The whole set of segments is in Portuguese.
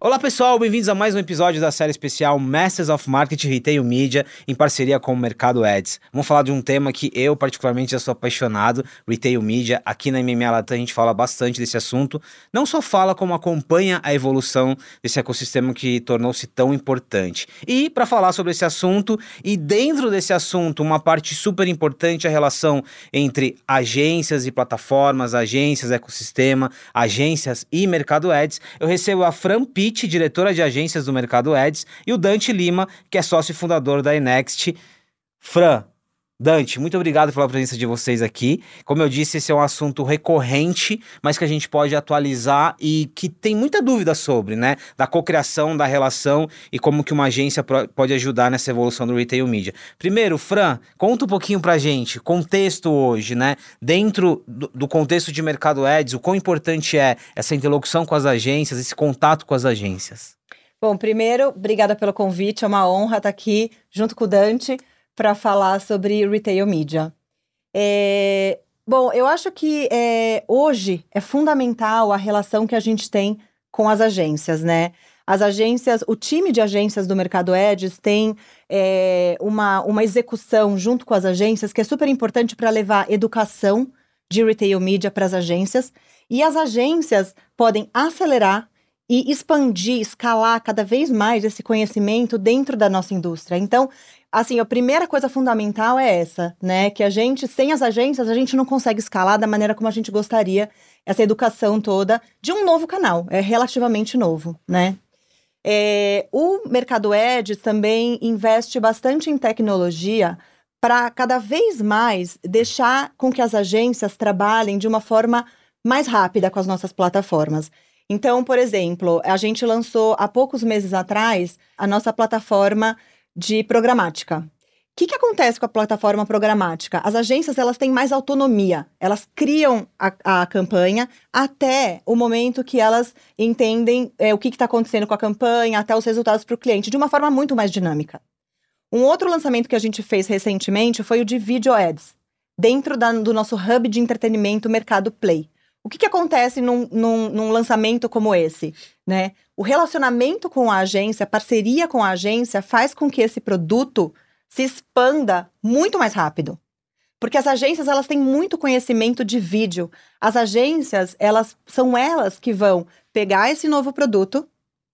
Olá pessoal, bem-vindos a mais um episódio da série especial Masters of Marketing Retail Media em parceria com o Mercado Ads. Vamos falar de um tema que eu particularmente já sou apaixonado, Retail Media. Aqui na MMA Latam a gente fala bastante desse assunto. Não só fala como acompanha a evolução desse ecossistema que tornou-se tão importante. E para falar sobre esse assunto e dentro desse assunto uma parte super importante a relação entre agências e plataformas, agências, ecossistema, agências e Mercado Ads, eu recebo a Fran P Pitt, diretora de agências do Mercado Ads, e o Dante Lima, que é sócio fundador da Enext. Fran, Dante, muito obrigado pela presença de vocês aqui. Como eu disse, esse é um assunto recorrente, mas que a gente pode atualizar e que tem muita dúvida sobre, né? Da cocriação, da relação e como que uma agência pode ajudar nessa evolução do retail media. Primeiro, Fran, conta um pouquinho pra gente, contexto hoje, né? Dentro do, do contexto de mercado ads, o quão importante é essa interlocução com as agências, esse contato com as agências. Bom, primeiro, obrigada pelo convite, é uma honra estar aqui junto com o Dante para falar sobre retail media. É, bom, eu acho que é, hoje é fundamental a relação que a gente tem com as agências, né? As agências, o time de agências do Mercado Edges tem é, uma, uma execução junto com as agências que é super importante para levar educação de retail media para as agências. E as agências podem acelerar e expandir, escalar cada vez mais esse conhecimento dentro da nossa indústria. Então, assim, a primeira coisa fundamental é essa, né? Que a gente, sem as agências, a gente não consegue escalar da maneira como a gente gostaria essa educação toda de um novo canal. É relativamente novo, né? É, o Mercado Ed também investe bastante em tecnologia para cada vez mais deixar com que as agências trabalhem de uma forma mais rápida com as nossas plataformas. Então, por exemplo, a gente lançou há poucos meses atrás a nossa plataforma de programática. O que, que acontece com a plataforma programática? As agências elas têm mais autonomia, elas criam a, a campanha até o momento que elas entendem é, o que está acontecendo com a campanha, até os resultados para o cliente, de uma forma muito mais dinâmica. Um outro lançamento que a gente fez recentemente foi o de Video Ads, dentro da, do nosso hub de entretenimento Mercado Play. O que, que acontece num, num, num, lançamento como esse? Né? O relacionamento com a agência, a parceria com a agência, faz com que esse produto se expanda muito mais rápido. Porque as agências elas têm muito conhecimento de vídeo. As agências elas são elas que vão pegar esse novo produto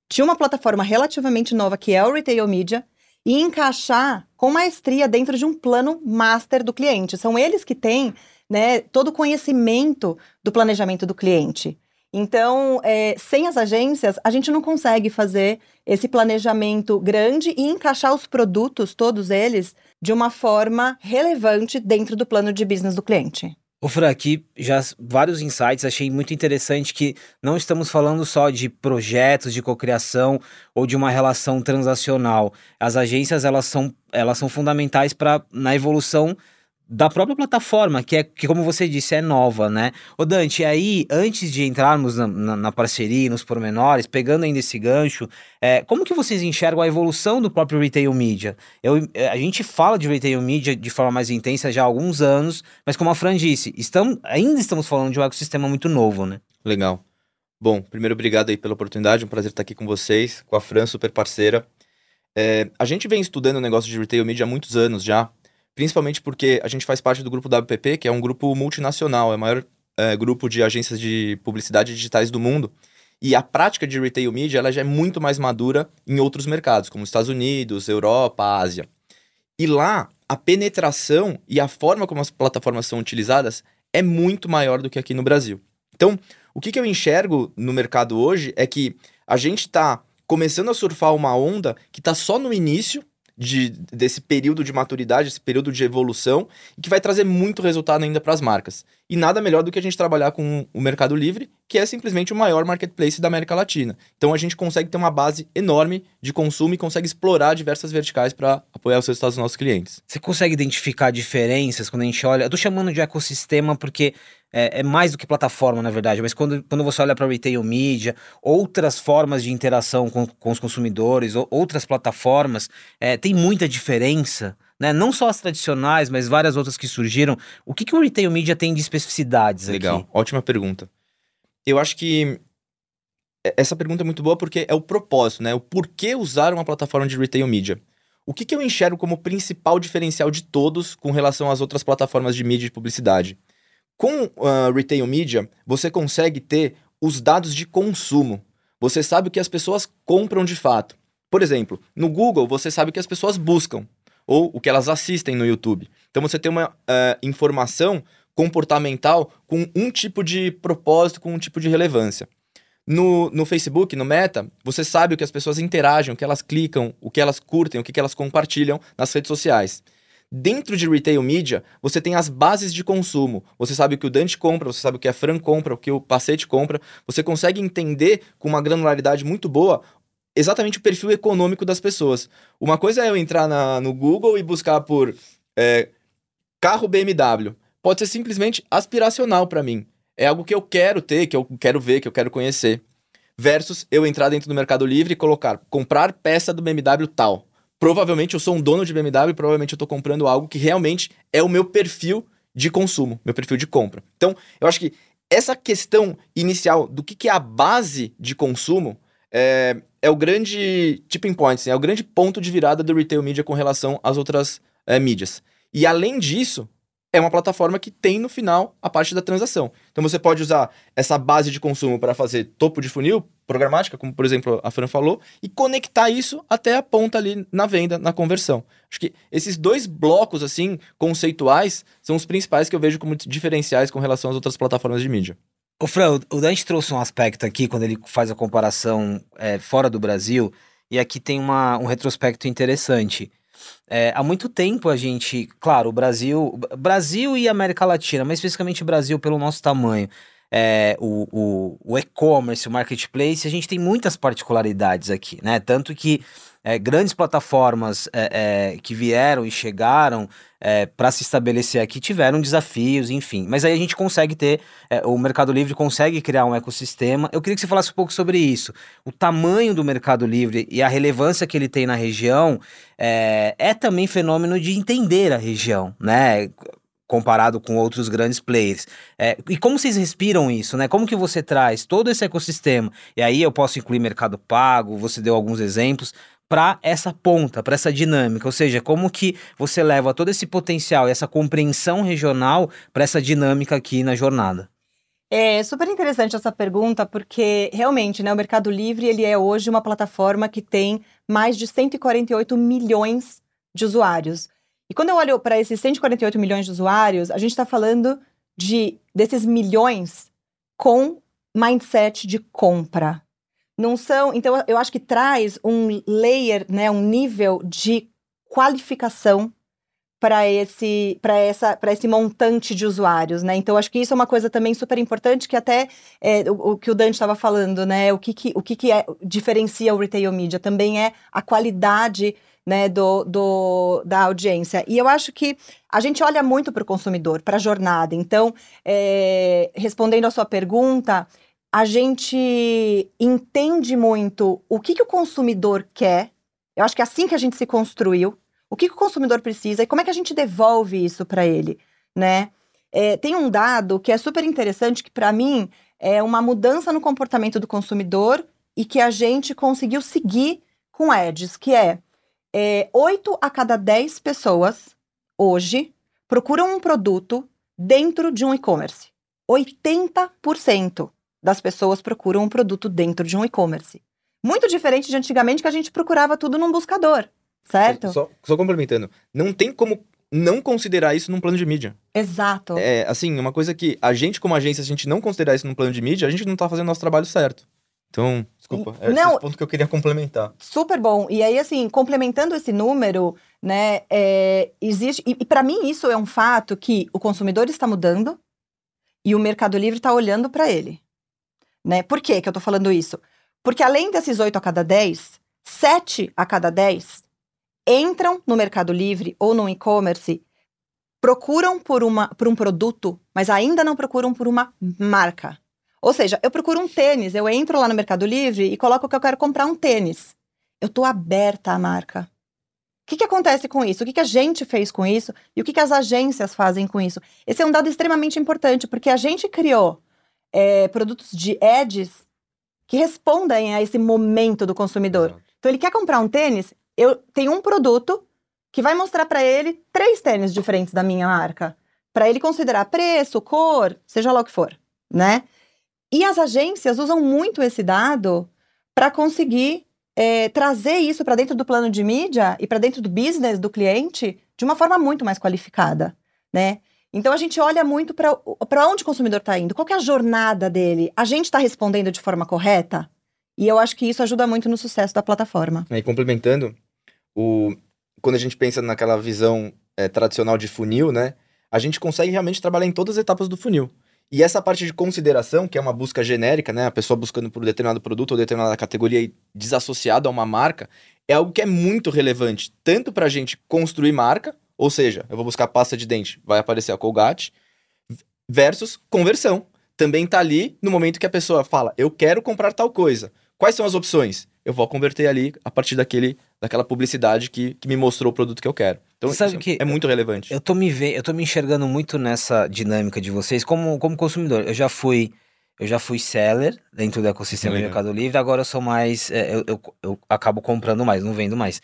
de uma plataforma relativamente nova que é o retail media e encaixar com maestria dentro de um plano master do cliente. São eles que têm né, todo o conhecimento do planejamento do cliente. Então, é, sem as agências, a gente não consegue fazer esse planejamento grande e encaixar os produtos, todos eles, de uma forma relevante dentro do plano de business do cliente. Ô, Fran, aqui já vários insights, achei muito interessante que não estamos falando só de projetos de cocriação ou de uma relação transacional. As agências, elas são, elas são fundamentais para na evolução da própria plataforma, que é que, como você disse, é nova, né? Ô Dante, aí, antes de entrarmos na, na, na parceria, nos pormenores, pegando ainda esse gancho, é, como que vocês enxergam a evolução do próprio retail media? Eu, é, a gente fala de retail media de forma mais intensa já há alguns anos, mas como a Fran disse, estamos, ainda estamos falando de um ecossistema muito novo, né? Legal. Bom, primeiro, obrigado aí pela oportunidade, um prazer estar aqui com vocês, com a Fran, super parceira. É, a gente vem estudando o negócio de retail media há muitos anos já, principalmente porque a gente faz parte do grupo WPP, que é um grupo multinacional, é o maior é, grupo de agências de publicidade digitais do mundo. E a prática de retail media ela já é muito mais madura em outros mercados, como Estados Unidos, Europa, Ásia. E lá, a penetração e a forma como as plataformas são utilizadas é muito maior do que aqui no Brasil. Então, o que, que eu enxergo no mercado hoje é que a gente está começando a surfar uma onda que está só no início de, desse período de maturidade, esse período de evolução, e que vai trazer muito resultado ainda para as marcas. E nada melhor do que a gente trabalhar com o Mercado Livre, que é simplesmente o maior marketplace da América Latina. Então a gente consegue ter uma base enorme de consumo e consegue explorar diversas verticais para apoiar os resultados dos nossos clientes. Você consegue identificar diferenças quando a gente olha? Eu tô chamando de ecossistema porque é, é, mais do que plataforma, na verdade, mas quando, quando você olha para retail media, outras formas de interação com, com os consumidores, ou, outras plataformas, é, tem muita diferença. Né? Não só as tradicionais, mas várias outras que surgiram. O que, que o retail media tem de especificidades Legal, aqui? ótima pergunta. Eu acho que essa pergunta é muito boa porque é o propósito, né? O porquê usar uma plataforma de retail media. O que, que eu enxergo como principal diferencial de todos com relação às outras plataformas de mídia e publicidade? Com uh, retail media, você consegue ter os dados de consumo. Você sabe o que as pessoas compram de fato. Por exemplo, no Google, você sabe o que as pessoas buscam ou o que elas assistem no YouTube. Então você tem uma uh, informação comportamental com um tipo de propósito, com um tipo de relevância. No, no Facebook, no Meta, você sabe o que as pessoas interagem, o que elas clicam, o que elas curtem, o que elas compartilham nas redes sociais. Dentro de retail media, você tem as bases de consumo. Você sabe o que o Dante compra, você sabe o que a Fran compra, o que o Pacete compra. Você consegue entender com uma granularidade muito boa exatamente o perfil econômico das pessoas. Uma coisa é eu entrar na, no Google e buscar por é, carro BMW. Pode ser simplesmente aspiracional para mim. É algo que eu quero ter, que eu quero ver, que eu quero conhecer. Versus eu entrar dentro do Mercado Livre e colocar comprar peça do BMW tal. Provavelmente eu sou um dono de BMW, provavelmente eu estou comprando algo que realmente é o meu perfil de consumo, meu perfil de compra. Então, eu acho que essa questão inicial do que, que é a base de consumo é, é o grande tipping point, assim, é o grande ponto de virada do retail media com relação às outras é, mídias. E além disso, é uma plataforma que tem no final a parte da transação. Então você pode usar essa base de consumo para fazer topo de funil programática, como por exemplo a Fran falou, e conectar isso até a ponta ali na venda, na conversão. Acho que esses dois blocos assim conceituais são os principais que eu vejo como diferenciais com relação às outras plataformas de mídia. O Fran, o Dante trouxe um aspecto aqui quando ele faz a comparação é, fora do Brasil, e aqui tem uma, um retrospecto interessante. É, há muito tempo a gente, claro, o Brasil, Brasil e América Latina, mas especificamente o Brasil pelo nosso tamanho, é, o, o, o e-commerce, o marketplace, a gente tem muitas particularidades aqui, né? Tanto que é, grandes plataformas é, é, que vieram e chegaram é, para se estabelecer aqui tiveram desafios, enfim. Mas aí a gente consegue ter, é, o Mercado Livre consegue criar um ecossistema. Eu queria que você falasse um pouco sobre isso. O tamanho do Mercado Livre e a relevância que ele tem na região é, é também fenômeno de entender a região, né? Comparado com outros grandes players. É, e como vocês respiram isso, né? Como que você traz todo esse ecossistema? E aí eu posso incluir mercado pago, você deu alguns exemplos, para essa ponta, para essa dinâmica, ou seja, como que você leva todo esse potencial e essa compreensão regional para essa dinâmica aqui na jornada. É super interessante essa pergunta, porque realmente, né, o Mercado Livre ele é hoje uma plataforma que tem mais de 148 milhões de usuários. E quando eu olho para esses 148 milhões de usuários, a gente está falando de desses milhões com mindset de compra, não são. Então, eu acho que traz um layer, né, um nível de qualificação para esse para essa para esse montante de usuários, né? Então acho que isso é uma coisa também super importante que até é, o, o, que o Dante estava falando, né? O que que, o que, que é, diferencia o retail media também é a qualidade né, do, do, da audiência. E eu acho que a gente olha muito para o consumidor, para a jornada. Então, é, respondendo a sua pergunta, a gente entende muito o que, que o consumidor quer. Eu acho que é assim que a gente se construiu. O que, que o consumidor precisa e como é que a gente devolve isso para ele, né? É, tem um dado que é super interessante que para mim é uma mudança no comportamento do consumidor e que a gente conseguiu seguir com ads, que é, é 8 a cada 10 pessoas hoje procuram um produto dentro de um e-commerce. 80% das pessoas procuram um produto dentro de um e-commerce. Muito diferente de antigamente que a gente procurava tudo num buscador, certo? Só, só complementando, não tem como não considerar isso num plano de mídia. Exato. É, assim, uma coisa que a gente, como agência, se a gente não considerar isso num plano de mídia, a gente não tá fazendo nosso trabalho certo. Então, desculpa, é não, esse ponto que eu queria complementar. Super bom. E aí, assim, complementando esse número, né, é, existe. E, e para mim, isso é um fato que o consumidor está mudando e o Mercado Livre está olhando para ele. Né? Por que, que eu tô falando isso? Porque além desses 8 a cada 10, 7 a cada 10 entram no Mercado Livre ou no e-commerce, procuram por, uma, por um produto, mas ainda não procuram por uma marca. Ou seja, eu procuro um tênis, eu entro lá no Mercado Livre e coloco que eu quero comprar um tênis. Eu estou aberta à marca. O que, que acontece com isso? O que, que a gente fez com isso? E o que, que as agências fazem com isso? Esse é um dado extremamente importante, porque a gente criou é, produtos de ads que respondem a esse momento do consumidor. Exato. Então ele quer comprar um tênis, eu tenho um produto que vai mostrar para ele três tênis diferentes da minha marca, para ele considerar preço, cor, seja lá o que for, né? E as agências usam muito esse dado para conseguir é, trazer isso para dentro do plano de mídia e para dentro do business do cliente de uma forma muito mais qualificada, né? Então a gente olha muito para onde o consumidor está indo, qual é a jornada dele. A gente está respondendo de forma correta? E eu acho que isso ajuda muito no sucesso da plataforma. E complementando, o, quando a gente pensa naquela visão é, tradicional de funil, né? A gente consegue realmente trabalhar em todas as etapas do funil. E essa parte de consideração, que é uma busca genérica, né? A pessoa buscando por um determinado produto ou determinada categoria e desassociado a uma marca, é algo que é muito relevante, tanto para a gente construir marca, ou seja, eu vou buscar pasta de dente, vai aparecer a Colgate, versus conversão. Também tá ali no momento que a pessoa fala, eu quero comprar tal coisa. Quais são as opções? Eu vou converter ali a partir daquele, daquela publicidade que, que me mostrou o produto que eu quero. Então, Sabe isso que é muito relevante. Eu tô me ve eu tô me enxergando muito nessa dinâmica de vocês como, como consumidor. Eu já fui eu já fui seller dentro do ecossistema do. Mercado Livre, agora eu sou mais é, eu, eu, eu acabo comprando mais, não vendo mais.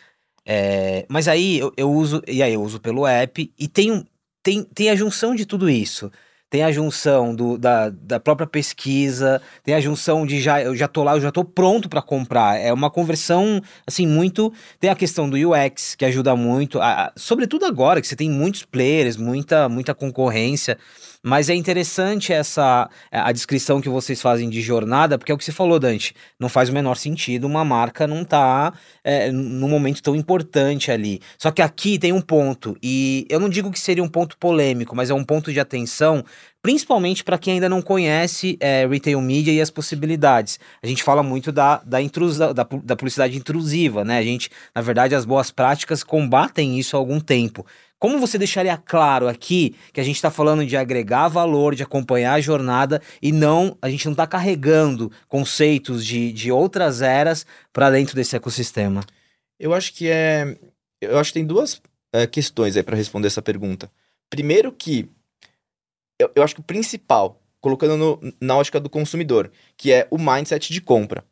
É, mas aí eu, eu uso e aí eu uso pelo app e tem um tem, tem a junção de tudo isso. Tem a junção do, da, da própria pesquisa, tem a junção de já eu já tô lá, eu já tô pronto para comprar. É uma conversão assim muito. Tem a questão do UX que ajuda muito, a- a- sobretudo agora que você tem muitos players, muita muita concorrência. Mas é interessante essa a descrição que vocês fazem de jornada, porque é o que você falou, Dante. Não faz o menor sentido uma marca não tá é, num momento tão importante ali. Só que aqui tem um ponto, e eu não digo que seria um ponto polêmico, mas é um ponto de atenção, principalmente para quem ainda não conhece é, retail media e as possibilidades. A gente fala muito da, da, intrusa, da, da publicidade intrusiva, né? A gente, na verdade, as boas práticas combatem isso há algum tempo. Como você deixaria claro aqui que a gente está falando de agregar valor, de acompanhar a jornada e não a gente não está carregando conceitos de, de outras eras para dentro desse ecossistema? Eu acho que é. Eu acho que tem duas é, questões aí para responder essa pergunta. Primeiro que eu, eu acho que o principal, colocando no- na ótica do consumidor, que é o mindset de compra.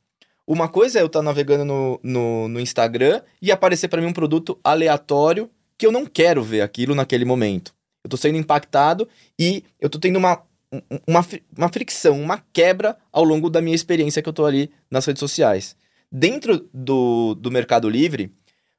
Uma coisa é eu estar navegando no, no, no Instagram e aparecer para mim um produto aleatório que eu não quero ver aquilo naquele momento. Eu tô sendo impactado e eu tô tendo uma, um- uma, uma fricção, uma quebra ao longo da minha experiência que eu tô ali nas redes sociais. Dentro do, do Mercado Livre,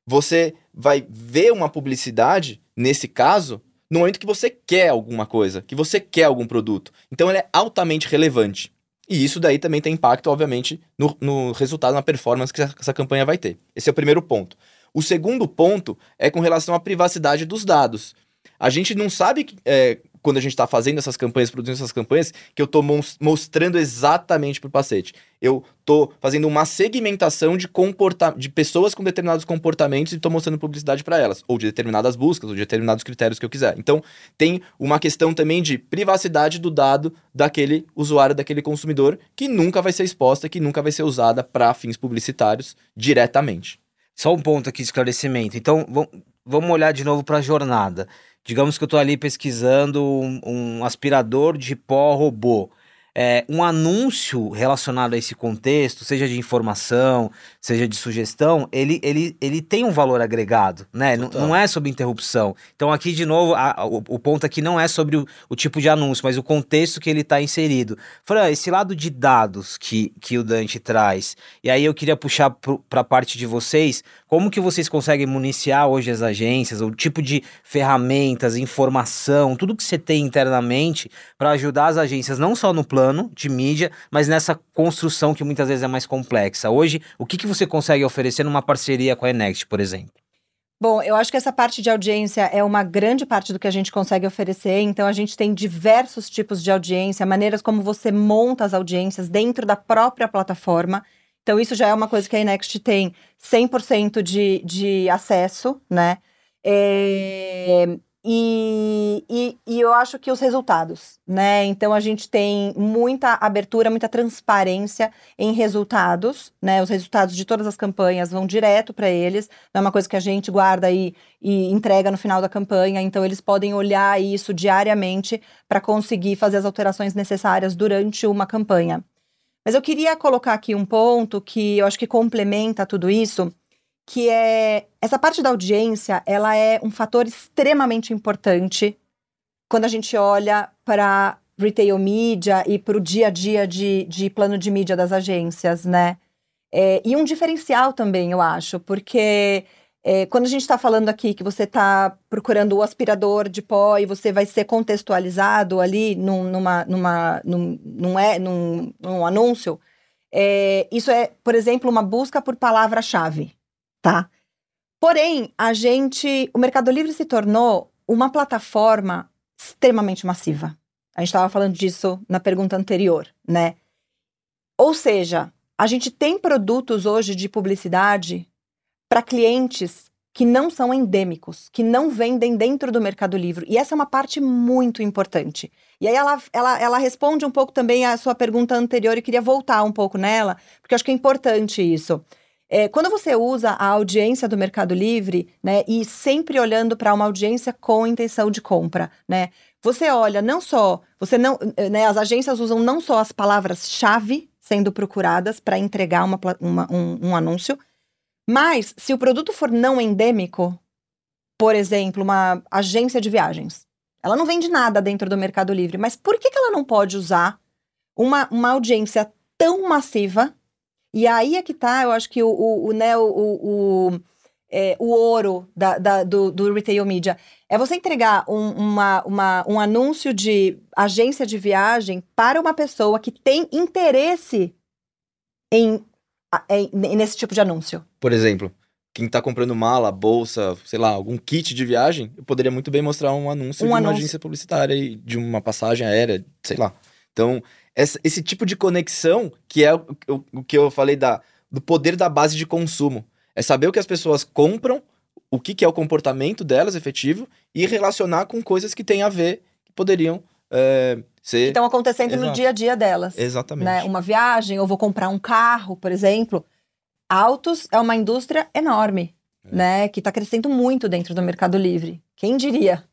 você vai ver uma publicidade, nesse caso, no momento que você quer alguma coisa, que você quer algum produto. Então ele é altamente relevante. E isso daí também tem impacto, obviamente, no, no resultado, na performance que essa, essa campanha vai ter. Esse é o primeiro ponto. O segundo ponto é com relação à privacidade dos dados. A gente não sabe, é, quando a gente está fazendo essas campanhas, produzindo essas campanhas, que eu estou mostrando exatamente para o paciente. Eu estou fazendo uma segmentação de, comporta de pessoas com determinados comportamentos e estou mostrando publicidade para elas, ou de determinadas buscas, ou de determinados critérios que eu quiser. Então, tem uma questão também de privacidade do dado daquele usuário, daquele consumidor, que nunca vai ser exposta, que nunca vai ser usada para fins publicitários diretamente. Só um ponto aqui de esclarecimento. Então, vam- vamos olhar de novo para a jornada. Digamos que eu estou ali pesquisando um, um aspirador de pó robô. É, um anúncio relacionado a esse contexto, seja de informação, seja de sugestão, ele, ele, ele tem um valor agregado, né? Não, não é sobre interrupção. Então, aqui, de novo, a- a- o, o ponto aqui não é sobre o, o tipo de anúncio, mas o contexto que ele está inserido. Fran, esse lado de dados que, que o Dante traz, e aí eu queria puxar para a parte de vocês, como que vocês conseguem municiar hoje as agências, o tipo de ferramentas, informação, tudo que você tem internamente para ajudar as agências não só no plano de mídia, mas nessa construção que muitas vezes é mais complexa. Hoje, o que, que você consegue oferecer numa parceria com a Enext, por exemplo? Bom, eu acho que essa parte de audiência é uma grande parte do que a gente consegue oferecer. Então, a gente tem diversos tipos de audiência, maneiras como você monta as audiências dentro da própria plataforma. Então, isso já é uma coisa que a Inext tem 100% de, de acesso, né? É, e, e, e eu acho que os resultados, né? Então, a gente tem muita abertura, muita transparência em resultados, né? Os resultados de todas as campanhas vão direto para eles não é uma coisa que a gente guarda e, e entrega no final da campanha, então eles podem olhar isso diariamente para conseguir fazer as alterações necessárias durante uma campanha. Mas eu queria colocar aqui um ponto que eu acho que complementa tudo isso, que é essa parte da audiência, ela é um fator extremamente importante quando a gente olha para retail media e para o dia a dia de, de plano de mídia das agências, né? É, e um diferencial também, eu acho, porque é, quando a gente está falando aqui que você está procurando o aspirador de pó e você vai ser contextualizado ali num, numa, numa, num, num, é, num, num anúncio, é, isso é, por exemplo, uma busca por palavra-chave, tá? Porém, a gente, o Mercado Livre se tornou uma plataforma extremamente massiva. A gente estava falando disso na pergunta anterior, né? Ou seja, a gente tem produtos hoje de publicidade para clientes que não são endêmicos, que não vendem dentro do Mercado Livre. E essa é uma parte muito importante. E aí ela, ela, ela responde um pouco também à sua pergunta anterior e queria voltar um pouco nela, porque eu acho que é importante isso. É, quando você usa a audiência do Mercado Livre, né, e sempre olhando para uma audiência com intenção de compra, né, você olha não só, você não, né, as agências usam não só as palavras-chave sendo procuradas para entregar uma, uma, um, um anúncio, mas, se o produto for não endêmico, por exemplo, uma agência de viagens, ela não vende nada dentro do Mercado Livre, mas por que, que ela não pode usar uma, uma audiência tão massiva? E aí é que tá, eu acho que o, o, o, né, o, o, é, o ouro da, da, do, do retail media. É você entregar um, uma, uma, um anúncio de agência de viagem para uma pessoa que tem interesse em é, nesse tipo de anúncio. Por exemplo, quem está comprando mala, bolsa, sei lá, algum kit de viagem, eu poderia muito bem mostrar um anúncio um de anúncio. uma agência publicitária e de uma passagem aérea, sei lá. Então, essa, esse tipo de conexão, que é o, o, o, que eu falei da, do poder da base de consumo. É saber o que as pessoas compram, o que, que é o comportamento delas efetivo e relacionar com coisas que têm a ver, que poderiam é, ser... Que estão acontecendo Exato. no dia a dia delas. Exatamente. Né? Uma viagem, ou vou comprar um carro, por exemplo. Autos é uma indústria enorme, é. né? Que está crescendo muito dentro do Mercado Livre. Quem diria,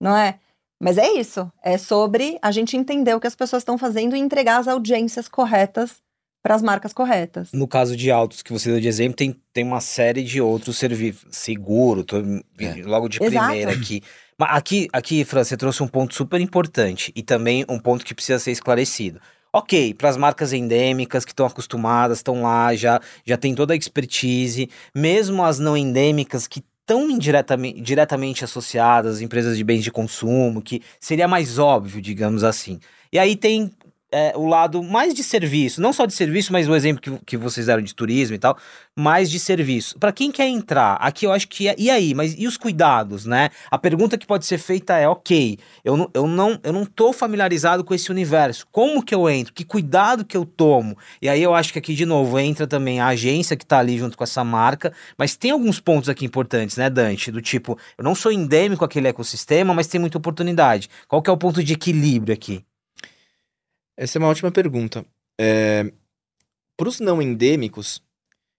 não é? Mas é isso. É sobre a gente entender o que as pessoas estão fazendo e entregar as audiências corretas para as marcas corretas. No caso de autos que você deu de exemplo, tem, tem uma série de outros serviços. Seguro, tô, é. logo de Exato. primeira aqui. Mas aqui, aqui, Fran, você trouxe um ponto super importante e também um ponto que precisa ser esclarecido. Ok, para as marcas endêmicas que estão acostumadas, estão lá, já, já tem toda a expertise, mesmo as não endêmicas que estão indiretamente diretamente associadas às empresas de bens de consumo, que seria mais óbvio, digamos assim. E aí tem é, o lado mais de serviço, não só de serviço, mas o exemplo que, que vocês deram de turismo e tal, mais de serviço. Para quem quer entrar, aqui eu acho que é, e aí, mas e os cuidados, né? A pergunta que pode ser feita é, ok, eu não, eu não, eu não tô familiarizado com esse universo, como que eu entro? Que cuidado que eu tomo? E aí eu acho que aqui, de novo, entra também a agência que tá ali junto com essa marca, mas tem alguns pontos aqui importantes, né, Dante? Do tipo, eu não sou endêmico aquele ecossistema, mas tem muita oportunidade. Qual que é o ponto de equilíbrio aqui? Essa é uma ótima pergunta. É, Para os não endêmicos,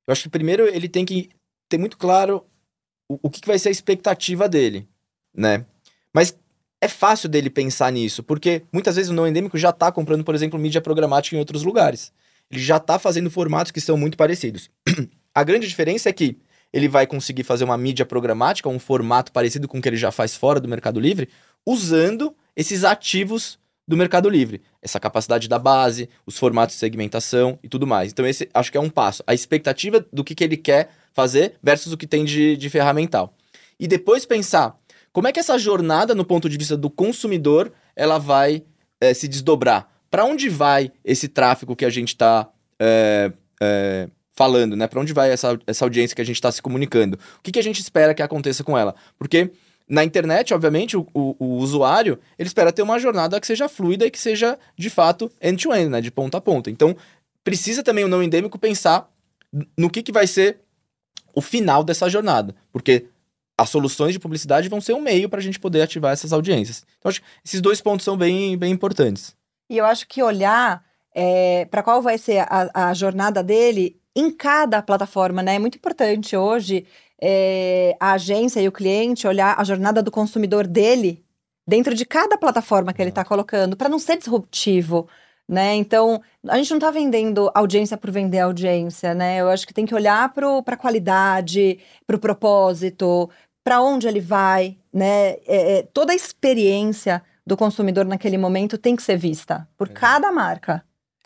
eu acho que primeiro ele tem que ter muito claro o, o que, que vai ser a expectativa dele, né? Mas é fácil dele pensar nisso, porque muitas vezes o não endêmico já está comprando, por exemplo, mídia programática em outros lugares. Ele já está fazendo formatos que são muito parecidos. a grande diferença é que ele vai conseguir fazer uma mídia programática, um formato parecido com o que ele já faz fora do Mercado Livre, usando esses ativos do Mercado Livre. Essa capacidade da base, os formatos de segmentação e tudo mais. Então, esse acho que é um passo. A expectativa do que, que ele quer fazer versus o que tem de, de ferramental. E depois pensar como é que essa jornada, no ponto de vista do consumidor, ela vai é, se desdobrar. Para onde vai esse tráfego que a gente está é, é, falando, né? Para onde vai essa, essa audiência que a gente está se comunicando? O que, que a gente espera que aconteça com ela? Porque na internet, obviamente, o, o, o, usuário ele espera ter uma jornada que seja fluida e que seja, de fato, end-to-end, -end, né? De ponta a ponta. Então, precisa também o não endêmico pensar no que, que vai ser o final dessa jornada. Porque as soluções de publicidade vão ser um meio para a gente poder ativar essas audiências. Então, acho que esses dois pontos são bem, bem importantes. E eu acho que olhar é, para qual vai ser a, a jornada dele em cada plataforma, né? É muito importante hoje é, a agência e o cliente olhar a jornada do consumidor dele dentro de cada plataforma que ele está colocando, para não ser disruptivo. né? Então, a gente não está vendendo audiência por vender audiência, né? Eu acho que tem que olhar para a qualidade, para o propósito, para onde ele vai, né? É, é, toda a experiência do consumidor naquele momento tem que ser vista por cada marca.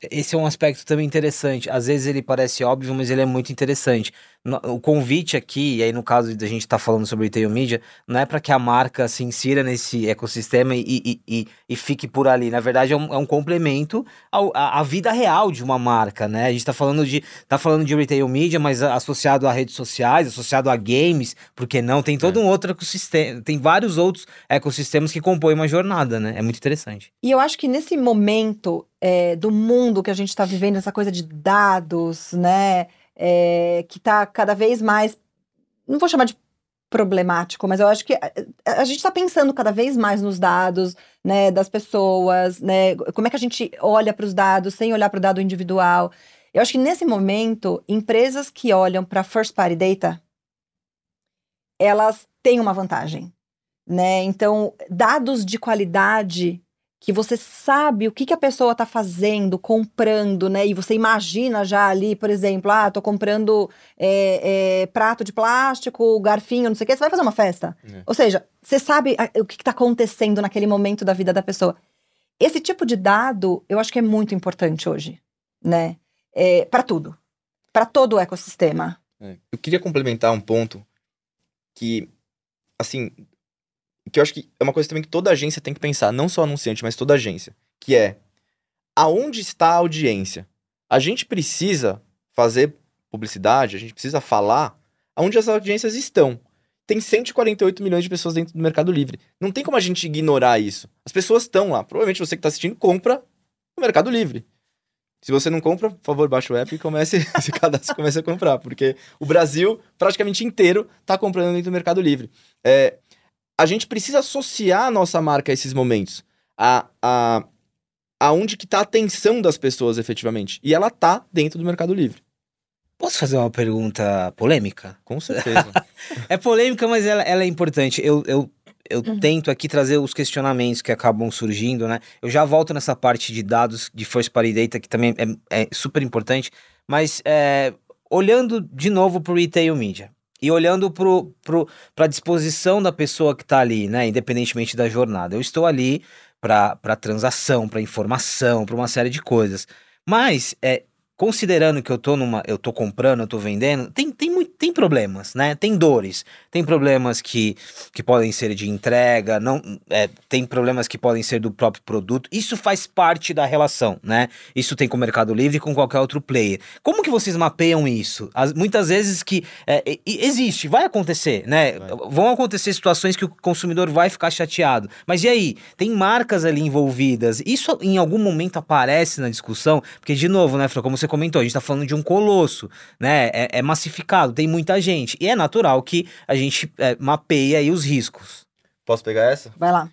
Esse é um aspecto também interessante. Às vezes ele parece óbvio, mas ele é muito interessante o convite aqui, e aí no caso da gente estar tá falando sobre retail media, não é para que a marca se insira nesse ecossistema e, e, e, e fique por ali. Na verdade, é um, é um complemento ao, à, à, vida real de uma marca, né? A gente está falando de tá falando de retail media, mas associado a redes sociais, associado a games, porque não? Tem todo é. um outro ecossistema, tem vários outros ecossistemas que compõem uma jornada, né? É muito interessante. E eu acho que nesse momento é, do mundo que a gente está vivendo, essa coisa de dados, né? é, que está cada vez mais, não vou chamar de problemático, mas eu acho que a, a gente está pensando cada vez mais nos dados, né, das pessoas, né, como é que a gente olha para os dados sem olhar para o dado individual. Eu acho que nesse momento, empresas que olham para first party data, elas têm uma vantagem, né? Então, dados de qualidade que você sabe o que, que a pessoa está fazendo, comprando, né? E você imagina já ali, por exemplo, ah, tô comprando é, é, prato de plástico, garfinho, não sei o quê, você vai fazer uma festa. É. Ou seja, você sabe o que está acontecendo naquele momento da vida da pessoa. Esse tipo de dado, eu acho que é muito importante hoje, né? É, para tudo, para todo o ecossistema. É. Eu queria complementar um ponto que, assim, que eu acho que é uma coisa também que toda agência tem que pensar, não só anunciante, mas toda agência, que é aonde está a audiência? A gente precisa fazer publicidade, a gente precisa falar aonde as audiências estão. Tem 148 milhões de pessoas dentro do Mercado Livre. Não tem como a gente ignorar isso. As pessoas estão lá. Provavelmente você que está assistindo compra no Mercado Livre. Se você não compra, por favor, baixe o app e comece, se comece a comprar, porque o Brasil praticamente inteiro está comprando dentro do Mercado Livre. É, a gente precisa associar a nossa marca a esses momentos. A, a, aonde que tá a atenção das pessoas, efetivamente. E ela tá dentro do Mercado Livre. Posso fazer uma pergunta polêmica? Com certeza. é polêmica, mas ela, ela é importante. Eu, eu, eu uhum. tento aqui trazer os questionamentos que acabam surgindo, né? Eu já volto nessa parte de dados de First Party Data, que também é, é super importante. Mas é, olhando de novo para o Retail Media e olhando para a disposição da pessoa que está ali, né? Independentemente da jornada. Eu estou ali para transação, para informação, para uma série de coisas. Mas é, considerando que eu tô numa, eu tô comprando, eu tô vendendo, tem, tem, muito, tem problemas, né? Tem dores, tem problemas que, que podem ser de entrega, não, é, tem problemas que podem ser do próprio produto. Isso faz parte da relação, né? Isso tem com o Mercado Livre e com qualquer outro player. Como que vocês mapeiam isso? As, muitas vezes que é, existe, vai acontecer, né? Vai. Vão acontecer situações que o consumidor vai ficar chateado. Mas e aí? Tem marcas ali envolvidas. Isso em algum momento aparece na discussão? Porque de novo, né, Fran, como você comentou, a gente está falando de um colosso, né? É, é, massificado, tem muita gente. E é natural que a gente é, mapeie aí os riscos. Posso pegar essa? Vai lá.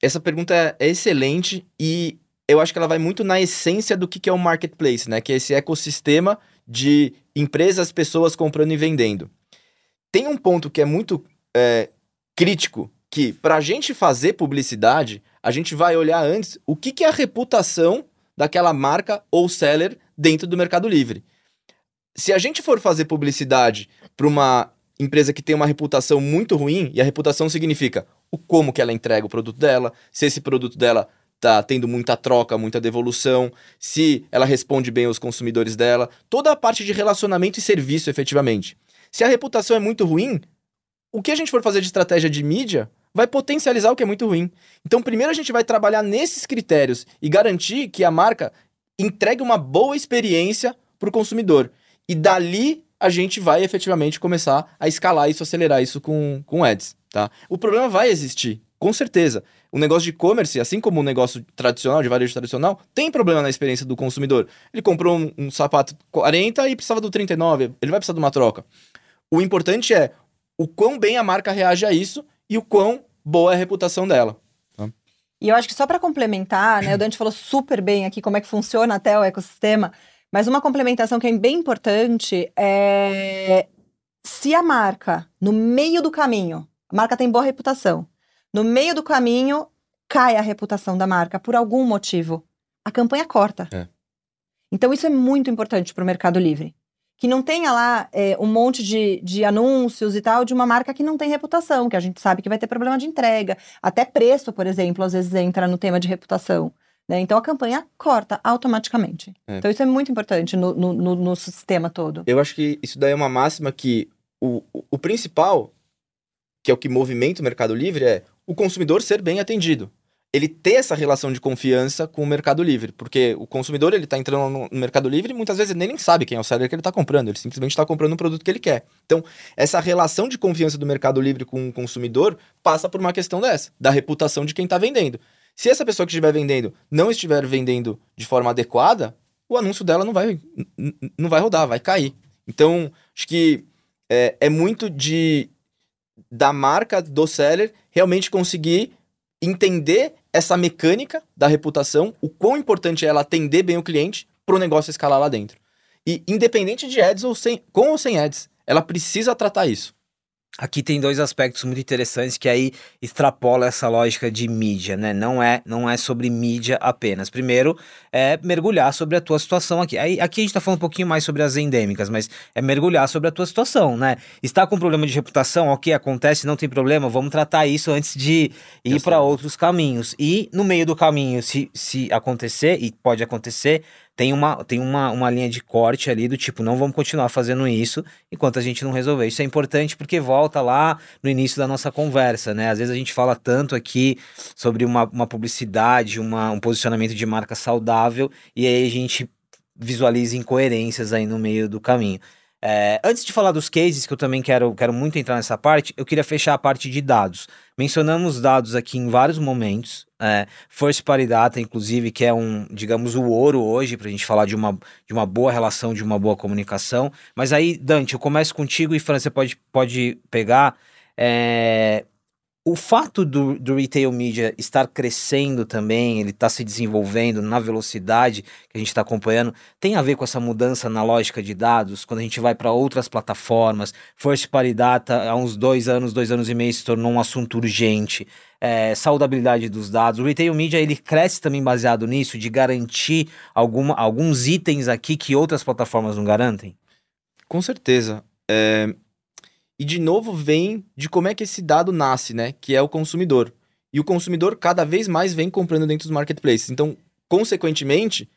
Essa pergunta é, é excelente e eu acho que ela vai muito na essência do que é o marketplace, né? Que é esse ecossistema de empresas, pessoas comprando e vendendo. Tem um ponto que é muito é, crítico, que para a gente fazer publicidade, a gente vai olhar antes o que, que é a reputação daquela marca ou seller dentro do Mercado Livre. Se a gente for fazer publicidade para uma empresa que tem uma reputação muito ruim, e a reputação significa o como que ela entrega o produto dela, se esse produto dela tá tendo muita troca, muita devolução, se ela responde bem aos consumidores dela, toda a parte de relacionamento e serviço efetivamente. Se a reputação é muito ruim, o que a gente for fazer de estratégia de mídia vai potencializar o que é muito ruim. Então, primeiro a gente vai trabalhar nesses critérios e garantir que a marca entregue uma boa experiência para o consumidor. E dali a gente vai efetivamente começar a escalar isso, acelerar isso com, com ads, tá? O problema vai existir, com certeza. O negócio de e-commerce, assim como o negócio tradicional, de varejo tradicional, tem problema na experiência do consumidor. Ele comprou um, um sapato 40 e precisava do 39, ele vai precisar de uma troca. O importante é o quão bem a marca reage a isso e o quão boa é a reputação dela. E eu acho que só para complementar, né, o Dante falou super bem aqui como é que funciona até o ecossistema, mas uma complementação que é bem importante é se a marca, no meio do caminho, a marca tem boa reputação, no meio do caminho cai a reputação da marca por algum motivo. a campanha corta. É. Então isso é muito importante para o Mercado Livre. Que não tenha lá é, um monte de, de anúncios e tal de uma marca que não tem reputação, que a gente sabe que vai ter problema de entrega. Até preço, por exemplo, às vezes entra no tema de reputação. Né? Então a campanha corta automaticamente. É. Então isso é muito importante no, no, no, no sistema todo. Eu acho que isso daí é uma máxima que o, o, o principal, que é o que movimenta o Mercado Livre, é o consumidor ser bem atendido. Ele ter essa relação de confiança com o Mercado Livre. Porque o consumidor, ele tá entrando no, Mercado Livre e muitas vezes ele nem sabe quem é o seller que ele está comprando. Ele simplesmente está comprando um produto que ele quer. Então, essa relação de confiança do Mercado Livre com o consumidor passa por uma questão dessa, da reputação de quem está vendendo. Se essa pessoa que estiver vendendo não estiver vendendo de forma adequada, o anúncio dela não vai, não vai rodar, vai cair. Então, acho que é, é muito de da marca do seller realmente conseguir entender essa mecânica da reputação, o quão importante é ela atender bem o cliente para o negócio escalar lá dentro. E independente de ads ou sem, com ou sem ads, ela precisa tratar isso. Aqui tem dois aspectos muito interessantes que aí extrapola essa lógica de mídia, né? Não é, não é sobre mídia apenas. Primeiro, é mergulhar sobre a tua situação aqui. Aí, aqui a gente tá falando um pouquinho mais sobre as endêmicas, mas é mergulhar sobre a tua situação, né? Está com problema de reputação, ok, acontece, não tem problema, vamos tratar isso antes de ir para outros caminhos. E no meio do caminho, se, se acontecer, e pode acontecer, tem uma, tem uma, uma linha de corte ali do tipo, não vamos continuar fazendo isso enquanto a gente não resolver. Isso é importante porque volta lá no início da nossa conversa, né? Às vezes a gente fala tanto aqui sobre uma, uma publicidade, uma, um posicionamento de marca saudável, e aí a gente visualiza incoerências aí no meio do caminho. É, antes de falar dos cases, que eu também quero, quero muito entrar nessa parte, eu queria fechar a parte de dados. Mencionamos dados aqui em vários momentos. É, First Party Data, inclusive, que é um, digamos, o ouro hoje, para a gente falar de uma, de uma boa relação, de uma boa comunicação. Mas aí, Dante, eu começo contigo e Fran, você pode, pode pegar. é, o fato do, do retail media estar crescendo também, ele está se desenvolvendo na velocidade que a gente está acompanhando, tem a ver com essa mudança na lógica de dados, quando a gente vai para outras plataformas, First Party Data há uns dois anos, dois anos e meio se tornou um assunto urgente, é, saudabilidade dos dados, o retail media ele cresce também baseado nisso, de garantir alguma, alguns itens aqui que outras plataformas não garantem? Com certeza. É, E de novo vem de como é que esse dado nasce, né? Que é o consumidor. E o consumidor cada vez mais vem comprando dentro dos marketplaces. Então, consequentemente,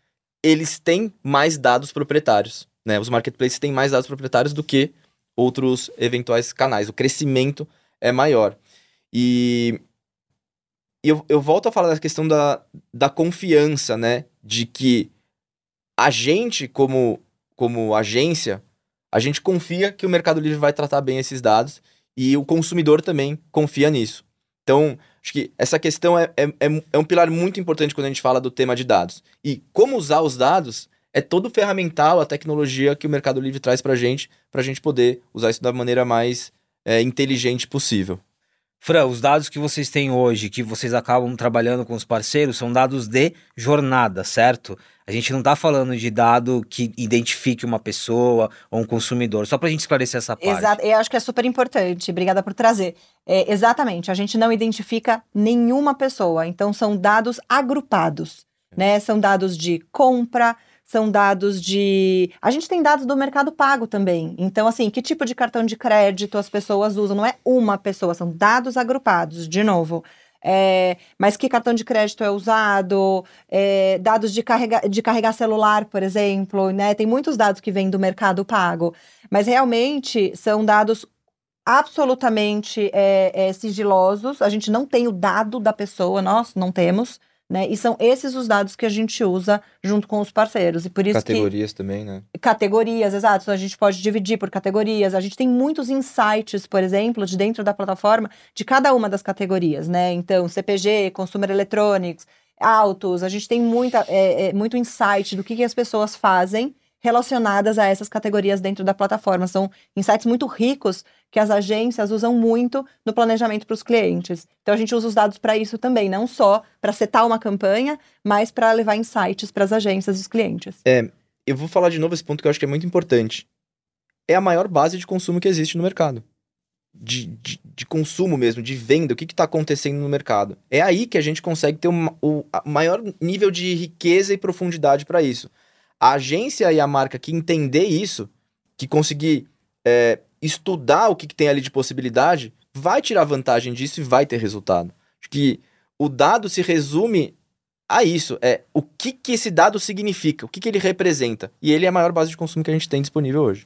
eles têm mais dados proprietários. Né? Os marketplaces têm mais dados proprietários do que outros eventuais canais. O crescimento é maior. E e eu, eu volto a falar da questão da, da confiança, né? De que a gente, como, como agência, a gente confia que o Mercado Livre vai tratar bem esses dados e o consumidor também confia nisso. Então, acho que essa questão é, é, é, é um pilar muito importante quando a gente fala do tema de dados. E como usar os dados é todo o ferramental, a tecnologia que o Mercado Livre traz para a gente, para a gente poder usar isso da maneira mais é, inteligente possível. Fran, os dados que vocês têm hoje, que vocês acabam trabalhando com os parceiros, são dados de jornada, certo? A gente não está falando de dado que identifique uma pessoa ou um consumidor, só para a gente esclarecer essa parte. Exato, eu acho que é super importante. Obrigada por trazer. É, exatamente, a gente não identifica nenhuma pessoa, então são dados agrupados, né? São dados de compra, são dados de. A gente tem dados do mercado pago também. Então, assim, que tipo de cartão de crédito as pessoas usam? Não é uma pessoa, são dados agrupados, de novo. É, mas que cartão de crédito é usado, é, dados de, carrega, de carregar celular, por exemplo, né? Tem muitos dados que vêm do mercado pago, mas realmente são dados absolutamente é, é, sigilosos. A gente não tem o dado da pessoa, nós não temos, né? E são esses os dados que a gente usa junto com os parceiros. E por isso Categorias que... também, né? Categorias, exato. Então, a gente pode dividir por categorias. A gente tem muitos insights, por exemplo, de dentro da plataforma, de cada uma das categorias, né? Então, CPG, Consumer Electronics, autos, a gente tem muita, é, é, muito insight do que, que as pessoas fazem relacionadas a essas categorias dentro da plataforma. São insights muito ricos que as agências usam muito no planejamento para os clientes. Então a gente usa os dados para isso também, não só para setar uma campanha, mas para levar insights para as agências e os clientes. É, eu vou falar de novo esse ponto que eu acho que é muito importante. É a maior base de consumo que existe no mercado. de, de, de, consumo mesmo, de venda, o que está acontecendo no mercado. É aí que a gente consegue ter o maior nível de riqueza e profundidade para isso. A agência e a marca que entender isso, que conseguir é, estudar o que, que tem ali de possibilidade, vai tirar vantagem disso e vai ter resultado. Acho que o dado se resume a isso. É o que, que esse dado significa, o que, que ele representa. E ele é a maior base de consumo que a gente tem disponível hoje.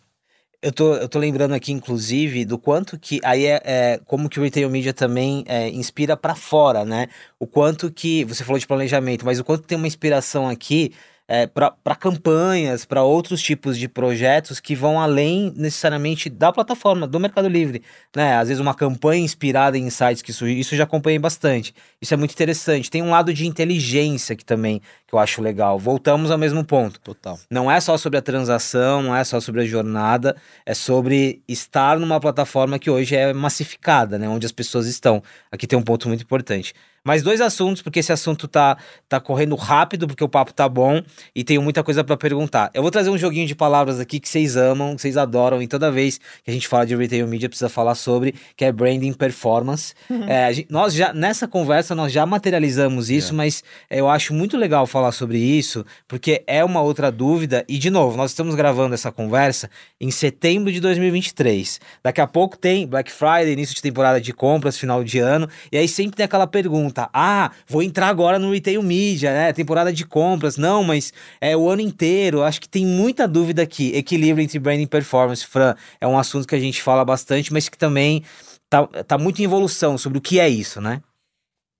Eu tô, eu tô lembrando aqui, inclusive, do quanto que. Aí é, é como que o retail media também é, inspira para fora, né? O quanto que. Você falou de planejamento, mas o quanto tem uma inspiração aqui é, para campanhas, para outros tipos de projetos que vão além necessariamente da plataforma, do Mercado Livre. Né? Às vezes uma campanha inspirada em sites que isso, isso já acompanhei bastante. Isso é muito interessante. Tem um lado de inteligência que também que eu acho legal. Voltamos ao mesmo ponto. Total. Não é só sobre a transação, não é só sobre a jornada, é sobre estar numa plataforma que hoje é massificada, né? Onde as pessoas estão. Aqui tem um ponto muito importante. Mais dois assuntos, porque esse assunto tá, tá correndo rápido, porque o papo tá bom e tenho muita coisa para perguntar. Eu vou trazer um joguinho de palavras aqui que vocês amam, que vocês adoram, e toda vez que a gente fala de retail media precisa falar sobre, que é branding performance. Uhum. É, gente, nós já, nessa conversa, nós já materializamos isso, é. mas eu acho muito legal falar sobre isso, porque é uma outra dúvida. E, de novo, nós estamos gravando essa conversa em setembro de 2023. Daqui a pouco tem Black Friday, início de temporada de compras, final de ano, e aí sempre tem aquela pergunta pergunta: ah, vou entrar agora no retail media, né? Temporada de compras. Não, mas é o ano inteiro. Acho que tem muita dúvida aqui. Equilíbrio entre branding e performance, Fran, é um assunto que a gente fala bastante, mas que também tá, tá muito em evolução sobre o que é isso, né?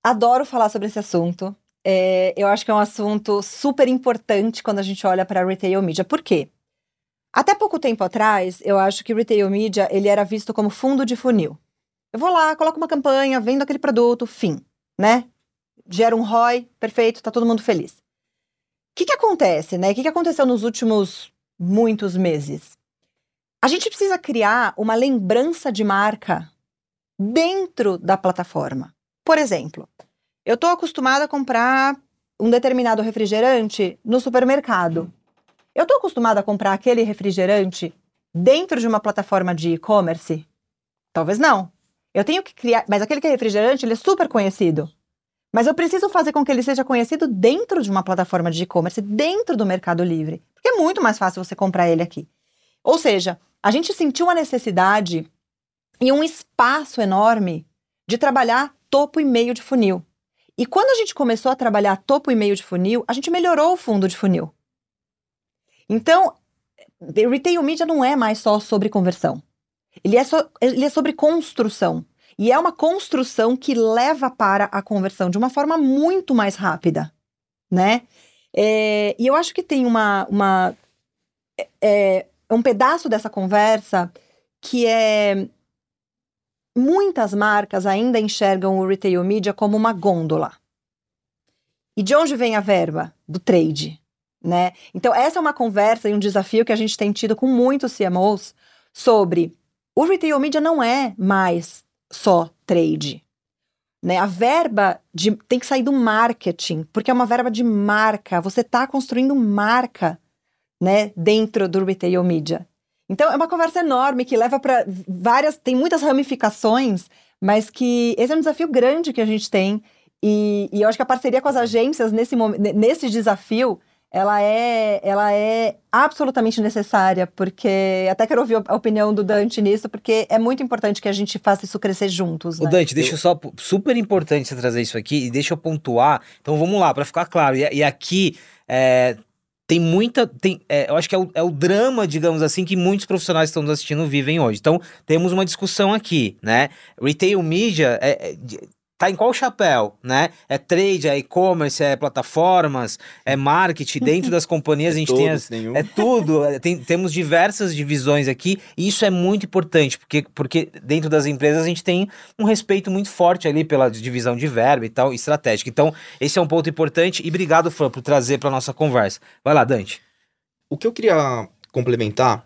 Adoro falar sobre esse assunto. É, eu acho que é um assunto super importante quando a gente olha para retail media. Por quê? Até pouco tempo atrás, eu acho que retail media ele era visto como fundo de funil. Eu vou lá, coloco uma campanha, vendo aquele produto, fim né? Gera um ROI, perfeito, tá todo mundo feliz. O que, que acontece, né? O que, que aconteceu nos últimos muitos meses? A gente precisa criar uma lembrança de marca dentro da plataforma. Por exemplo, eu estou acostumada a comprar um determinado refrigerante no supermercado. Eu estou acostumada a comprar aquele refrigerante dentro de uma plataforma de e-commerce? Talvez não. Eu tenho que criar. Mas aquele que é refrigerante, ele é super conhecido. Mas eu preciso fazer com que ele seja conhecido dentro de uma plataforma de e-commerce, dentro do Mercado Livre. Porque é muito mais fácil você comprar ele aqui. Ou seja, a gente sentiu a necessidade e um espaço enorme de trabalhar topo e meio de funil. E quando a gente começou a trabalhar topo e meio de funil, a gente melhorou o fundo de funil. Então, retail media não é mais só sobre conversão. Ele é, so, ele é sobre construção. E é uma construção que leva para a conversão de uma forma muito mais rápida, né? É, e eu acho que tem uma, uma é, é, um pedaço dessa conversa que é muitas marcas ainda enxergam o retail media como uma gôndola. E de onde vem a verba? Do trade, né? Então essa é uma conversa e um desafio que a gente tem tido com muitos CMOs sobre o retail media não é mais só trade. Né? A verba de, tem que sair do marketing, porque é uma verba de marca. Você está construindo marca né, dentro do retail media. Então, é uma conversa enorme que leva para várias. Tem muitas ramificações, mas que esse é um desafio grande que a gente tem. E, e eu acho que a parceria com as agências nesse, nesse desafio ela é, ela é absolutamente necessária, porque até quero ouvir a opinião do Dante nisso, porque é muito importante que a gente faça isso crescer juntos. Né? O Dante, deixa eu só, super importante você trazer isso aqui, e deixa eu pontuar. Então vamos lá, para ficar claro. E, e aqui é, tem muita. Tem, é, eu acho que é o, é o, drama, digamos assim, que muitos profissionais que estão nos assistindo vivem hoje. Então, temos uma discussão aqui, né? Retail media é, é tá em qual chapéu, né? É trade, é e-commerce, é plataformas, é marketing. Dentro das companhias a gente tem as, é tudo. É, tem, temos diversas divisões aqui e isso é muito importante porque, porque dentro das empresas a gente tem um respeito muito forte ali pela divisão de verba e tal, estratégica. Então esse é um ponto importante e obrigado Fran por trazer para nossa conversa. Vai lá, Dante. O que eu queria complementar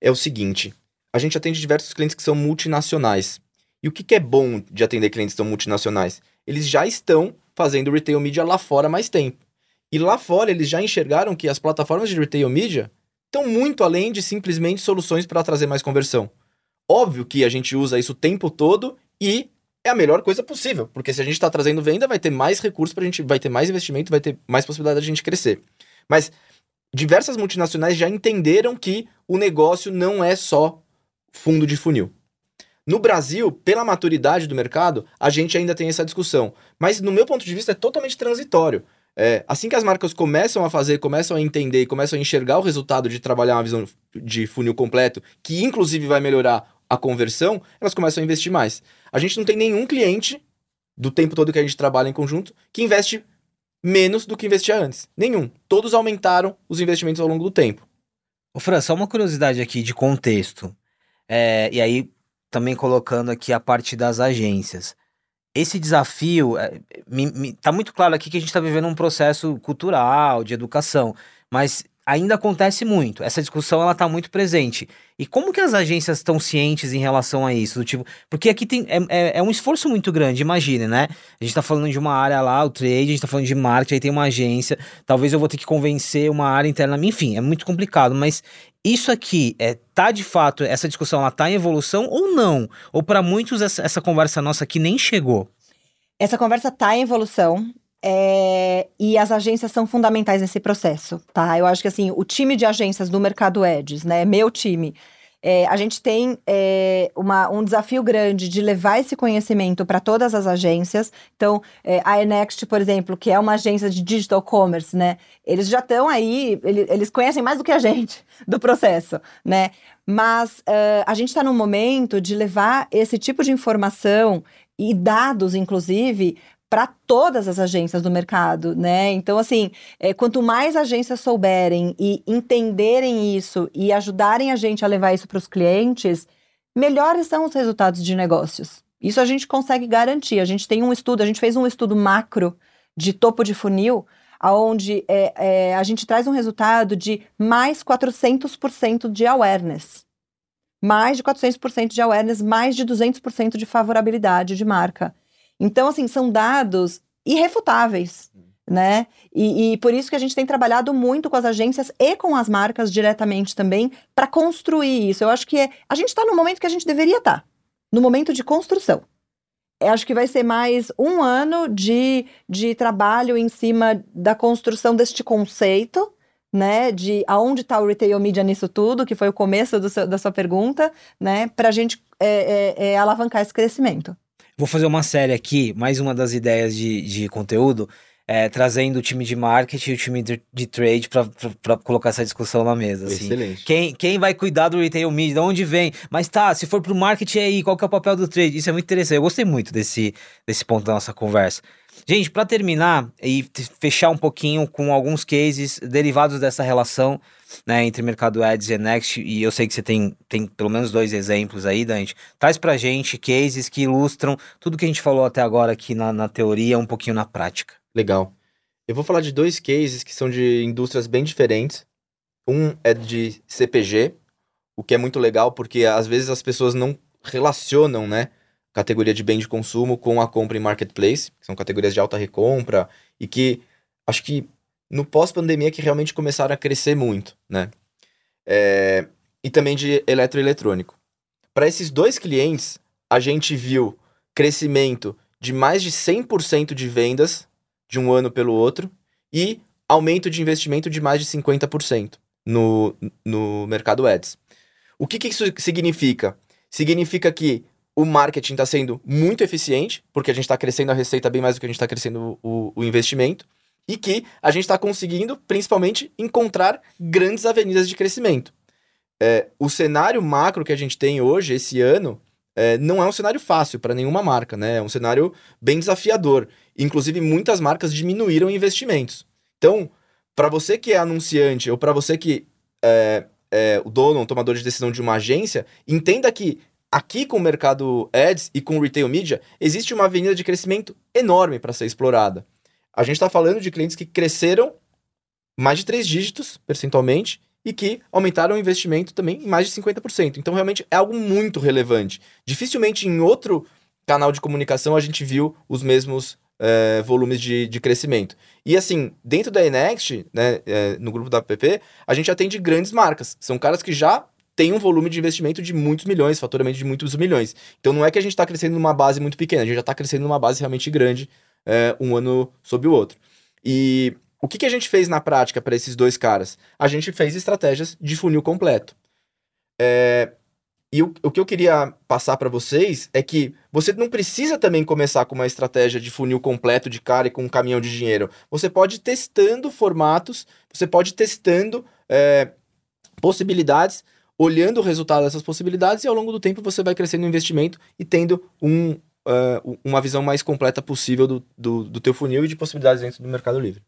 é o seguinte: a gente atende diversos clientes que são multinacionais. E o que, que é bom de atender clientes tão multinacionais? Eles já estão fazendo retail media lá fora há mais tempo. E lá fora eles já enxergaram que as plataformas de retail media estão muito além de simplesmente soluções para trazer mais conversão. Óbvio que a gente usa isso o tempo todo e é a melhor coisa possível, porque se a gente está trazendo venda, vai ter mais recursos para a gente, vai ter mais investimento, vai ter mais possibilidade de a gente crescer. Mas diversas multinacionais já entenderam que o negócio não é só fundo de funil. No Brasil, pela maturidade do mercado, a gente ainda tem essa discussão. Mas, no meu ponto de vista, é totalmente transitório. É, assim que as marcas começam a fazer, começam a entender, começam a enxergar o resultado de trabalhar uma visão de funil completo, que inclusive vai melhorar a conversão, elas começam a investir mais. A gente não tem nenhum cliente do tempo todo que a gente trabalha em conjunto que investe menos do que investia antes. Nenhum. Todos aumentaram os investimentos ao longo do tempo. Ô, Fran, só uma curiosidade aqui de contexto. É, e aí, também colocando aqui a parte das agências. Esse desafio, é, me, me, tá muito claro aqui que a gente está vivendo um processo cultural, de educação, mas ainda acontece muito. Essa discussão ela tá muito presente. E como que as agências estão cientes em relação a isso? Do tipo, porque aqui tem é, é, é, um esforço muito grande, imagine, né? A gente tá falando de uma área lá, o trade, a gente tá falando de marketing, aí tem uma agência, talvez eu vou ter que convencer uma área interna, enfim, é muito complicado, mas isso aqui é tá de fato essa discussão ela tá em evolução ou não? Ou para muitos essa, essa conversa nossa aqui nem chegou? Essa conversa tá em evolução. É, e as agências são fundamentais nesse processo, tá? Eu acho que assim, o time de agências do mercado Eds, né? Meu time. É, a gente tem é, uma, um desafio grande de levar esse conhecimento para todas as agências. Então, é, a Enext, por exemplo, que é uma agência de digital commerce, né? Eles já estão aí, eles, eles, conhecem mais do que a gente do processo, né? Mas uh, a gente está no momento de levar esse tipo de informação e dados, inclusive, para todas as agências do mercado, né? Então, assim, é, quanto mais agências souberem e entenderem isso e ajudarem a gente a levar isso para os clientes, melhores são os resultados de negócios. Isso a gente consegue garantir. A gente tem um estudo, a gente fez um estudo macro de topo de funil, onde é, é, a gente traz um resultado de mais 400% de awareness. Mais de 400% de awareness, mais de 200% de favorabilidade de marca. Então, assim, são dados irrefutáveis. Né? E, e, por isso que a gente tem trabalhado muito com as agências e com as marcas diretamente também para construir isso. Eu acho que é, a gente está no momento que a gente deveria estar, tá, no momento de construção. Eu acho que vai ser mais um ano de, de trabalho em cima da construção deste conceito, né? De aonde está o retail media nisso tudo, que foi o começo seu, da sua pergunta, né? Para a gente é, é, é alavancar esse crescimento. Vou fazer uma série aqui, mais uma das ideias de, de conteúdo, é, trazendo o time de marketing e o time de, de trade para colocar essa discussão na mesa. Assim. Excelente. Quem, quem vai cuidar do retail media, de onde vem? Mas tá, se for pro marketing aí, qual que é o papel do trade? Isso é muito interessante. Eu gostei muito desse, desse ponto da nossa conversa. Gente, para terminar e fechar um pouquinho com alguns cases derivados dessa relação né, entre Mercado Ads e Next, e eu sei que você tem, tem pelo menos dois exemplos aí, Dante. Traz pra gente cases que ilustram tudo que a gente falou até agora aqui na, na teoria, um pouquinho na prática. Legal. Eu vou falar de dois cases que são de indústrias bem diferentes. Um é de CPG, o que é muito legal porque às vezes as pessoas não relacionam, né? Categoria de bem de consumo com a compra em marketplace, que são categorias de alta recompra e que acho que no pós-pandemia que realmente começaram a crescer muito, né? É, e também de eletroeletrônico. Para esses dois clientes, a gente viu crescimento de mais de 100% de vendas de um ano pelo outro e aumento de investimento de mais de 50% no, no mercado ads. O que, que isso significa? Significa que o marketing está sendo muito eficiente, porque a gente está crescendo a receita bem mais do que a gente está crescendo o, o, investimento, e que a gente está conseguindo, principalmente, encontrar grandes avenidas de crescimento. É, o cenário macro que a gente tem hoje, esse ano, é, não é um cenário fácil para nenhuma marca, né? É um cenário bem desafiador. Inclusive, muitas marcas diminuíram investimentos. Então, para você que é anunciante ou para você que é, é o dono, o tomador de decisão de uma agência, entenda que Aqui com o mercado ads e com o retail media, existe uma avenida de crescimento enorme para ser explorada. A gente está falando de clientes que cresceram mais de três dígitos percentualmente e que aumentaram o investimento também em mais de 50%. Então, realmente é algo muito relevante. Dificilmente em outro canal de comunicação a gente viu os mesmos é, volumes de, de crescimento. E assim, dentro da Enext, né, é, no grupo da app, a gente atende grandes marcas. São caras que já tem um volume de investimento de muitos milhões, faturamento de muitos milhões. Então não é que a gente está crescendo numa base muito pequena, a gente já está crescendo numa base realmente grande, é, um ano sobre o outro. E o que, que a gente fez na prática para esses dois caras? A gente fez estratégias de funil completo. É, e o, o que eu queria passar para vocês é que você não precisa também começar com uma estratégia de funil completo de cara e com um caminhão de dinheiro. Você pode ir testando formatos, você pode ir testando é, possibilidades, olhando o resultado dessas possibilidades e ao longo do tempo você vai crescendo no investimento e tendo um, uh, uma visão mais completa possível do, do, do teu funil e de possibilidades dentro do Mercado Livre.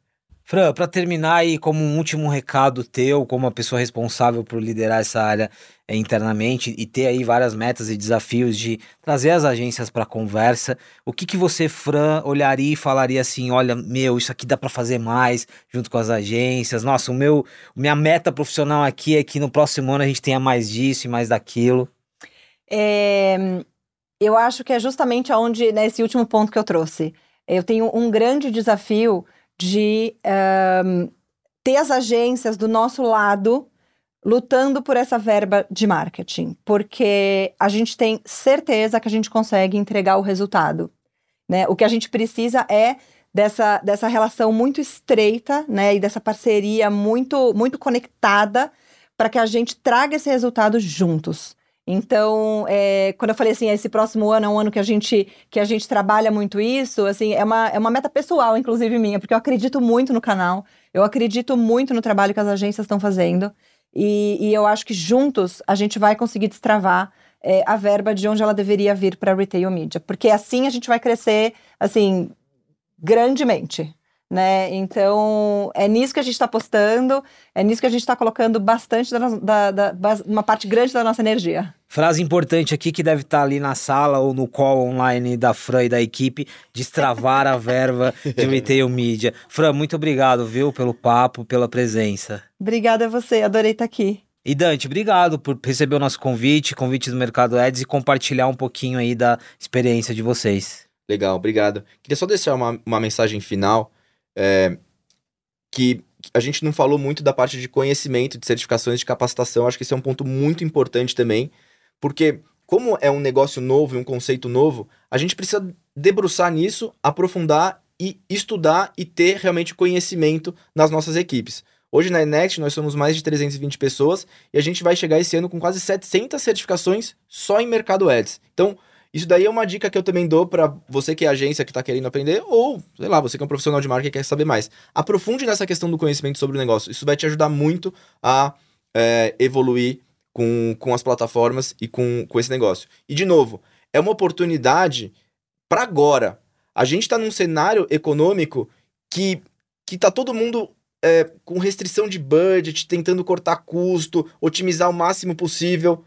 Fran, para terminar aí, como um último recado teu, como uma pessoa responsável por liderar essa área é, internamente e ter aí várias metas e desafios de trazer as agências para conversa, o que que você, Fran, olharia e falaria assim, olha, meu, isso aqui dá para fazer mais junto com as agências. Nossa, o meu, minha meta profissional aqui é que no próximo ano a gente tenha mais disso e mais daquilo. É, eu acho que é justamente aonde, nesse último ponto que eu trouxe. Eu tenho um grande desafio de um, ter as agências do nosso lado lutando por essa verba de marketing, porque a gente tem certeza que a gente consegue entregar o resultado. Né? O que a gente precisa é dessa, dessa relação muito estreita né? e dessa parceria muito, muito conectada para que a gente traga esse resultado juntos. Então, é, quando eu falei assim, esse próximo ano é um ano que a gente, que a gente trabalha muito isso, assim, é uma, é uma meta pessoal, inclusive minha, porque eu acredito muito no canal, eu acredito muito no trabalho que as agências estão fazendo, e, e eu acho que juntos a gente vai conseguir destravar é, a verba de onde ela deveria vir para retail media, porque assim a gente vai crescer, assim, grandemente né? Então, é nisso que a gente está apostando, é nisso que a gente está colocando bastante da, da, da, uma parte grande da nossa energia. Frase importante aqui que deve estar tá ali na sala ou no call online da Fran e da equipe, destravar a verba de retail media. Fran, muito obrigado, viu, pelo papo, pela presença. Obrigada a você, adorei estar aqui. E Dante, obrigado por receber o nosso convite, convite do Mercado Ads e compartilhar um pouquinho aí da experiência de vocês. Legal, obrigado. Queria só deixar uma, uma mensagem final é, que a gente não falou muito da parte de conhecimento, de certificações, de capacitação. Acho que esse é um ponto muito importante também, porque como é um negócio novo e um conceito novo, a gente precisa debruçar nisso, aprofundar e estudar e ter realmente conhecimento nas nossas equipes. Hoje na Enext nós somos mais de 320 pessoas e a gente vai chegar esse ano com quase 700 certificações só em mercado ads. Então, isso daí é uma dica que eu também dou para você que é agência que está querendo aprender, ou, sei lá, você que é um profissional de marketing e quer saber mais. Aprofunde nessa questão do conhecimento sobre o negócio. Isso vai te ajudar muito a é, evoluir com, com as plataformas e com, com esse negócio. E, de novo, é uma oportunidade para agora. A gente está num cenário econômico que, que tá todo mundo é, com restrição de budget, tentando cortar custo, otimizar o máximo possível.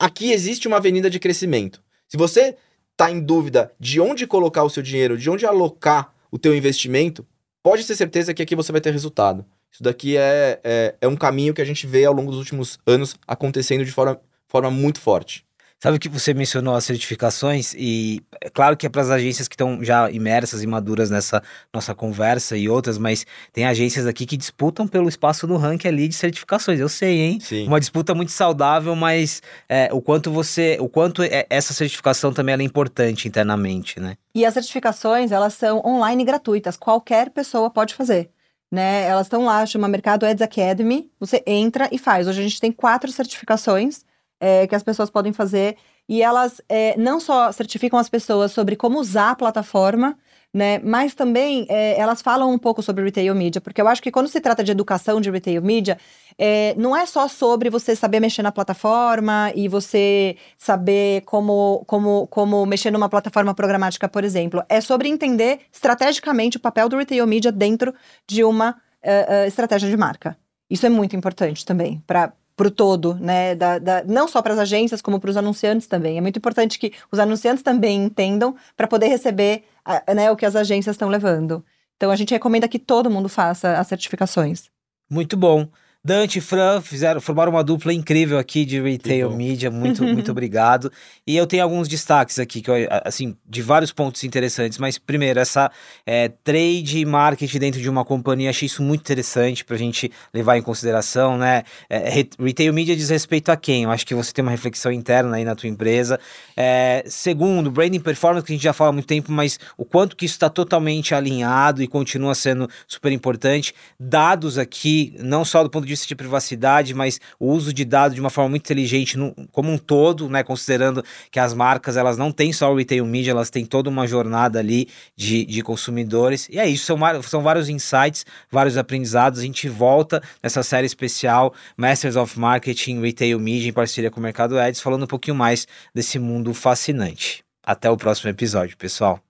Aqui existe uma avenida de crescimento. Se você está em dúvida de onde colocar o seu dinheiro, de onde alocar o teu investimento, pode ter certeza que aqui você vai ter resultado. Isso daqui é, é, é um caminho que a gente vê ao longo dos últimos anos acontecendo de forma, forma muito forte. Sabe que você mencionou as certificações e é claro que é para as agências que estão já imersas e maduras nessa nossa conversa e outras, mas tem agências aqui que disputam pelo espaço no ranking ali de certificações. Eu sei, hein? Sim. Uma disputa muito saudável, mas é, o quanto você, o quanto é, essa certificação também é importante internamente, né? E as certificações elas são online gratuitas, qualquer pessoa pode fazer. Né, elas estão lá, chama Mercado Ads Academy. Você entra e faz. Hoje a gente tem quatro certificações é, que as pessoas podem fazer. E elas é, não só certificam as pessoas sobre como usar a plataforma, né? Mas também é, elas falam um pouco sobre retail media, porque eu acho que quando se trata de educação de retail media, é, não é só sobre você saber mexer na plataforma e você saber como, como, como mexer numa plataforma programática, por exemplo. É sobre entender estrategicamente o papel do retail media dentro de uma uh, uh, estratégia de marca. Isso é muito importante também para para o todo, né? Da, da, não só para as agências, como para os anunciantes também. É muito importante que os anunciantes também entendam para poder receber a, né, o que as agências estão levando. Então a gente recomenda que todo mundo faça as certificações. Muito bom. Dante e Fran fizeram, formaram uma dupla incrível aqui de retail media. Muito, muito obrigado. E eu tenho alguns destaques aqui, que eu, assim, de vários pontos interessantes. Mas, primeiro, essa é, trade e marketing dentro de uma companhia, achei isso muito interessante para a gente levar em consideração, né? É, retail media diz respeito a quem? Eu acho que você tem uma reflexão interna aí na tua empresa. É, segundo, branding performance, que a gente já fala há muito tempo, mas o quanto que isso está totalmente alinhado e continua sendo super importante. Dados aqui, não só do ponto de vista de privacidade, mas o uso de dados de uma forma muito inteligente no, como um todo, né? Considerando que as marcas elas não têm só o retail media, elas têm toda uma jornada ali de, de consumidores. E é isso, são, são vários insights, vários aprendizados. A gente volta nessa série especial Masters of Marketing Retail Media em parceria com o Mercado Ads, falando um pouquinho mais desse mundo fascinante. Até o próximo episódio, pessoal.